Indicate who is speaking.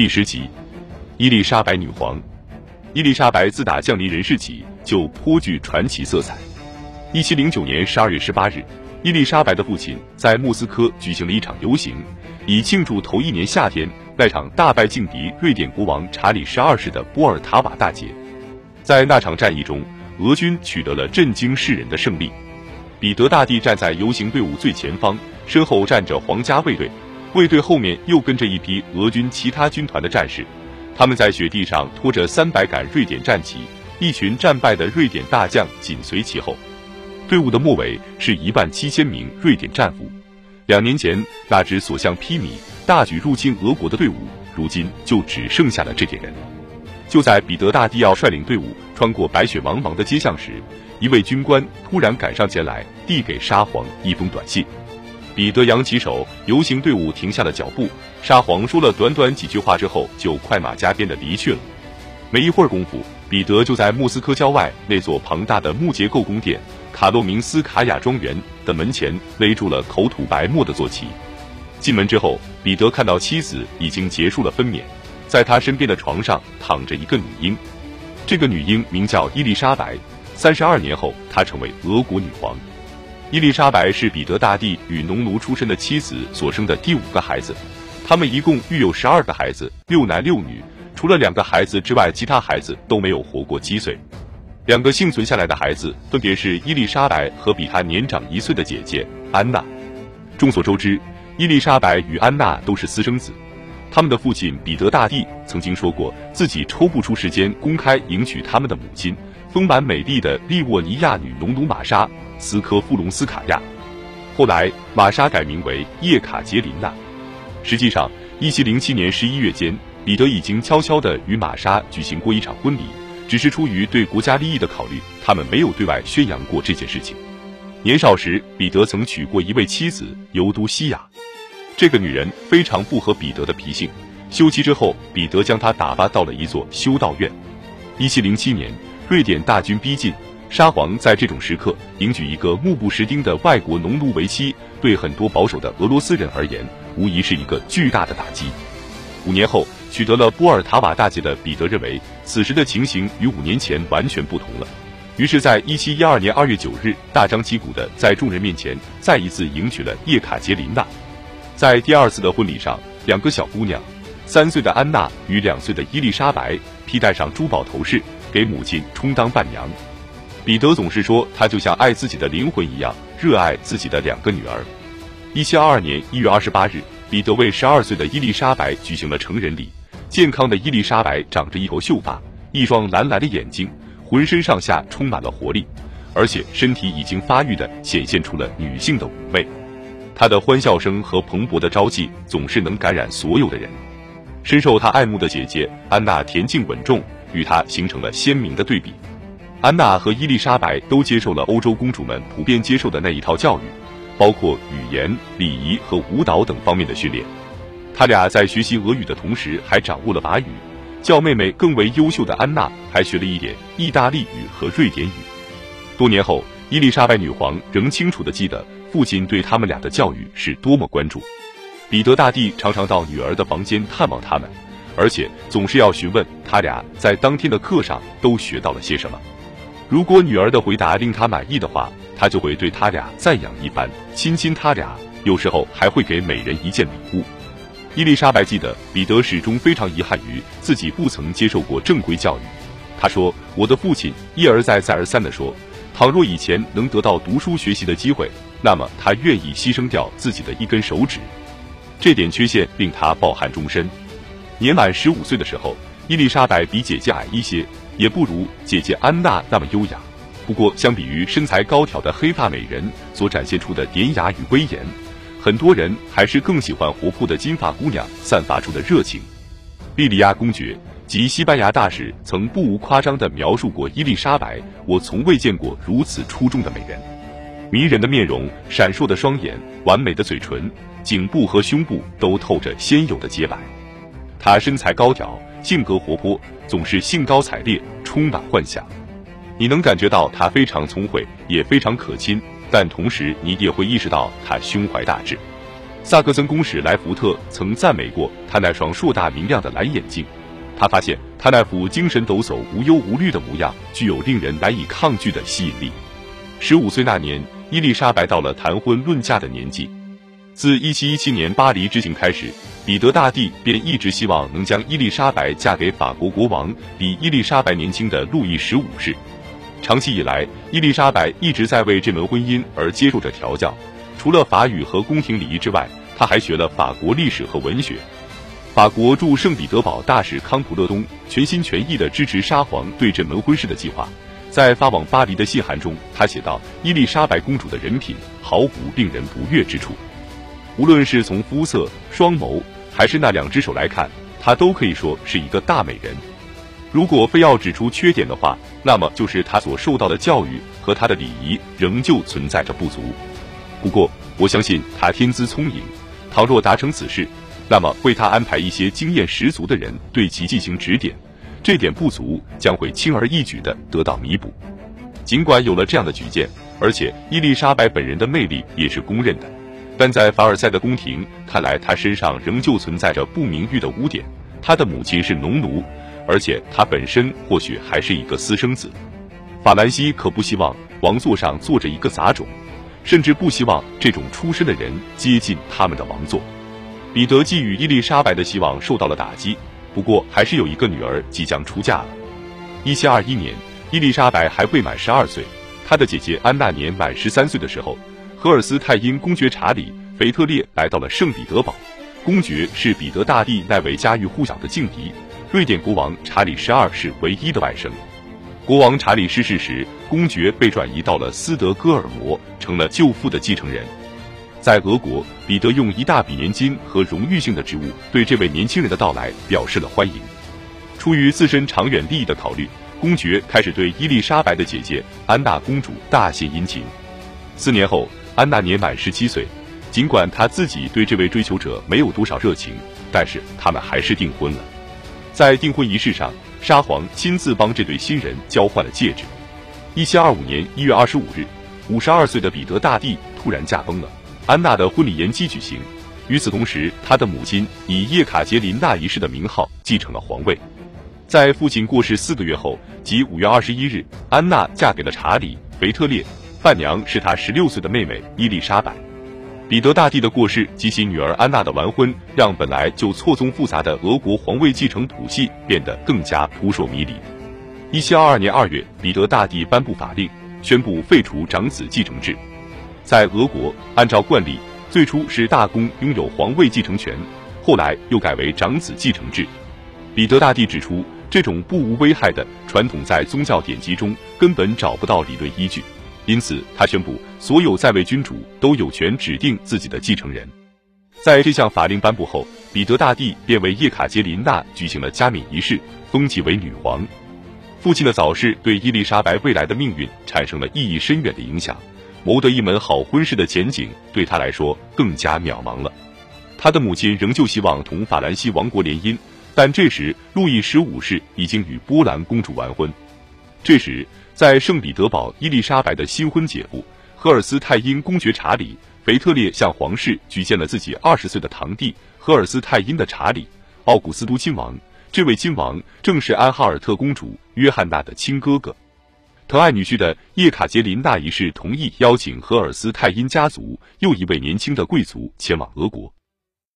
Speaker 1: 第十集，伊丽莎白女皇。伊丽莎白自打降临人世起，就颇具传奇色彩。一七零九年十二月十八日，伊丽莎白的父亲在莫斯科举行了一场游行，以庆祝头一年夏天那场大败劲敌瑞典国王查理十二世的波尔塔瓦大捷。在那场战役中，俄军取得了震惊世人的胜利。彼得大帝站在游行队伍最前方，身后站着皇家卫队，卫队后面又跟着一批俄军其他军团的战士。他们在雪地上拖着三百杆瑞典战旗，一群战败的瑞典大将紧随其后。队伍的末尾是一万七千名瑞典战俘。两年前那支所向披靡、大举入侵俄国的队伍，如今就只剩下了这点人。就在彼得大帝要率领队伍穿过白雪茫茫的街巷时，一位军官突然赶上前来，递给沙皇一封短信。彼得扬起手，游行队伍停下了脚步。沙皇说了短短几句话之后，就快马加鞭的离去了。没一会儿功夫，彼得就在莫斯科郊外那座庞大的木结构宫殿卡洛明斯卡娅庄园的门前勒住了口吐白沫的坐骑。进门之后，彼得看到妻子已经结束了分娩，在他身边的床上躺着一个女婴。这个女婴名叫伊丽莎白。三十二年后，她成为俄国女皇。伊丽莎白是彼得大帝与农奴出身的妻子所生的第五个孩子，他们一共育有十二个孩子，六男六女。除了两个孩子之外，其他孩子都没有活过七岁。两个幸存下来的孩子分别是伊丽莎白和比她年长一岁的姐姐安娜。众所周知，伊丽莎白与安娜都是私生子。他们的父亲彼得大帝曾经说过，自己抽不出时间公开迎娶他们的母亲——丰满美丽的利沃尼亚女农奴玛莎。斯科夫隆斯卡娅，后来玛莎改名为叶卡捷琳娜。实际上，一七零七年十一月间，彼得已经悄悄地与玛莎举行过一场婚礼，只是出于对国家利益的考虑，他们没有对外宣扬过这件事情。年少时，彼得曾娶过一位妻子尤都西亚，这个女人非常不合彼得的脾性。休妻之后，彼得将她打发到了一座修道院。一七零七年，瑞典大军逼近。沙皇在这种时刻迎娶一个目不识丁的外国农奴为妻，对很多保守的俄罗斯人而言，无疑是一个巨大的打击。五年后取得了波尔塔瓦大捷的彼得认为，此时的情形与五年前完全不同了。于是，在一七一二年二月九日，大张旗鼓的在众人面前再一次迎娶了叶卡捷琳娜。在第二次的婚礼上，两个小姑娘，三岁的安娜与两岁的伊丽莎白，披戴上珠宝头饰，给母亲充当伴娘。彼得总是说，他就像爱自己的灵魂一样热爱自己的两个女儿。一七二二年一月二十八日，彼得为十二岁的伊丽莎白举行了成人礼。健康的伊丽莎白长着一头秀发，一双蓝蓝的眼睛，浑身上下充满了活力，而且身体已经发育的显现出了女性的妩媚。她的欢笑声和蓬勃的朝气总是能感染所有的人。深受他爱慕的姐姐安娜恬静稳重，与她形成了鲜明的对比。安娜和伊丽莎白都接受了欧洲公主们普遍接受的那一套教育，包括语言、礼仪和舞蹈等方面的训练。他俩在学习俄语的同时，还掌握了法语。较妹妹更为优秀的安娜，还学了一点意大利语和瑞典语。多年后，伊丽莎白女皇仍清楚地记得父亲对他们俩的教育是多么关注。彼得大帝常常到女儿的房间探望他们，而且总是要询问他俩在当天的课上都学到了些什么。如果女儿的回答令他满意的话，他就会对他俩赞扬一番，亲亲他俩，有时候还会给每人一件礼物。伊丽莎白记得，彼得始终非常遗憾于自己不曾接受过正规教育。他说：“我的父亲一而再、再而三地说，倘若以前能得到读书学习的机会，那么他愿意牺牲掉自己的一根手指。这点缺陷令他抱憾终身。”年满十五岁的时候，伊丽莎白比姐姐矮一些。也不如姐姐安娜那么优雅，不过相比于身材高挑的黑发美人所展现出的典雅与威严，很多人还是更喜欢活泼的金发姑娘散发出的热情。莉莉亚公爵及西班牙大使曾不无夸张地描述过伊丽莎白：“我从未见过如此出众的美人，迷人的面容，闪烁的双眼，完美的嘴唇，颈部和胸部都透着鲜有的洁白。她身材高挑。”性格活泼，总是兴高采烈，充满幻想。你能感觉到他非常聪慧，也非常可亲，但同时你也会意识到他胸怀大志。萨克森公使莱福特曾赞美过他那双硕大明亮的蓝眼睛。他发现他那副精神抖擞、无忧无虑的模样，具有令人难以抗拒的吸引力。十五岁那年，伊丽莎白到了谈婚论嫁的年纪。自一七一七年巴黎之行开始，彼得大帝便一直希望能将伊丽莎白嫁给法国国王比伊丽莎白年轻的路易十五世。长期以来，伊丽莎白一直在为这门婚姻而接受着调教。除了法语和宫廷礼仪之外，她还学了法国历史和文学。法国驻圣彼得堡大使康普勒东全心全意地支持沙皇对这门婚事的计划。在发往巴黎的信函中，他写道：“伊丽莎白公主的人品毫无令人不悦之处，无论是从肤色、双眸，还是那两只手来看，她都可以说是一个大美人。如果非要指出缺点的话，那么就是她所受到的教育和她的礼仪仍旧存在着不足。不过，我相信她天资聪颖，倘若达成此事。”那么，为她安排一些经验十足的人对其进行指点，这点不足将会轻而易举地得到弥补。尽管有了这样的举荐，而且伊丽莎白本人的魅力也是公认的，但在凡尔赛的宫廷看来，他身上仍旧存在着不名誉的污点。他的母亲是农奴，而且他本身或许还是一个私生子。法兰西可不希望王座上坐着一个杂种，甚至不希望这种出身的人接近他们的王座。彼得寄予伊丽莎白的希望受到了打击，不过还是有一个女儿即将出嫁了。一七二一年，伊丽莎白还未满十二岁，她的姐姐安娜年满十三岁的时候，荷尔斯泰因公爵查理·腓特烈来到了圣彼得堡。公爵是彼得大帝那位家喻户晓的劲敌，瑞典国王查理十二是唯一的外甥。国王查理逝世时，公爵被转移到了斯德哥尔摩，成了舅父的继承人。在俄国，彼得用一大笔年金和荣誉性的职务对这位年轻人的到来表示了欢迎。出于自身长远利益的考虑，公爵开始对伊丽莎白的姐姐安娜公主大献殷勤。四年后，安娜年满十七岁，尽管她自己对这位追求者没有多少热情，但是他们还是订婚了。在订婚仪式上，沙皇亲自帮这对新人交换了戒指。一七二五年一月二十五日，五十二岁的彼得大帝突然驾崩了。安娜的婚礼延期举行，与此同时，她的母亲以叶卡捷琳娜一世的名号继承了皇位。在父亲过世四个月后，即五月二十一日，安娜嫁给了查理·维特烈，伴娘是他十六岁的妹妹伊丽莎白。彼得大帝的过世及其女儿安娜的完婚，让本来就错综复杂的俄国皇位继承谱系变得更加扑朔迷离。一七二二年二月，彼得大帝颁布法令，宣布废除长子继承制。在俄国，按照惯例，最初是大公拥有皇位继承权，后来又改为长子继承制。彼得大帝指出，这种不无危害的传统在宗教典籍中根本找不到理论依据，因此他宣布所有在位君主都有权指定自己的继承人。在这项法令颁布后，彼得大帝便为叶卡捷琳娜举行了加冕仪式，封其为女皇。父亲的早逝对伊丽莎白未来的命运产生了意义深远的影响。谋得一门好婚事的前景对他来说更加渺茫了。他的母亲仍旧希望同法兰西王国联姻，但这时路易十五世已经与波兰公主完婚。这时，在圣彼得堡，伊丽莎白的新婚姐夫荷尔斯泰因公爵查理·腓特烈向皇室举荐了自己二十岁的堂弟荷尔斯泰因的查理·奥古斯都亲王。这位亲王正是安哈尔特公主约翰娜的亲哥哥。疼爱女婿的叶卡捷琳娜一世同意邀请荷尔斯泰因家族又一位年轻的贵族前往俄国。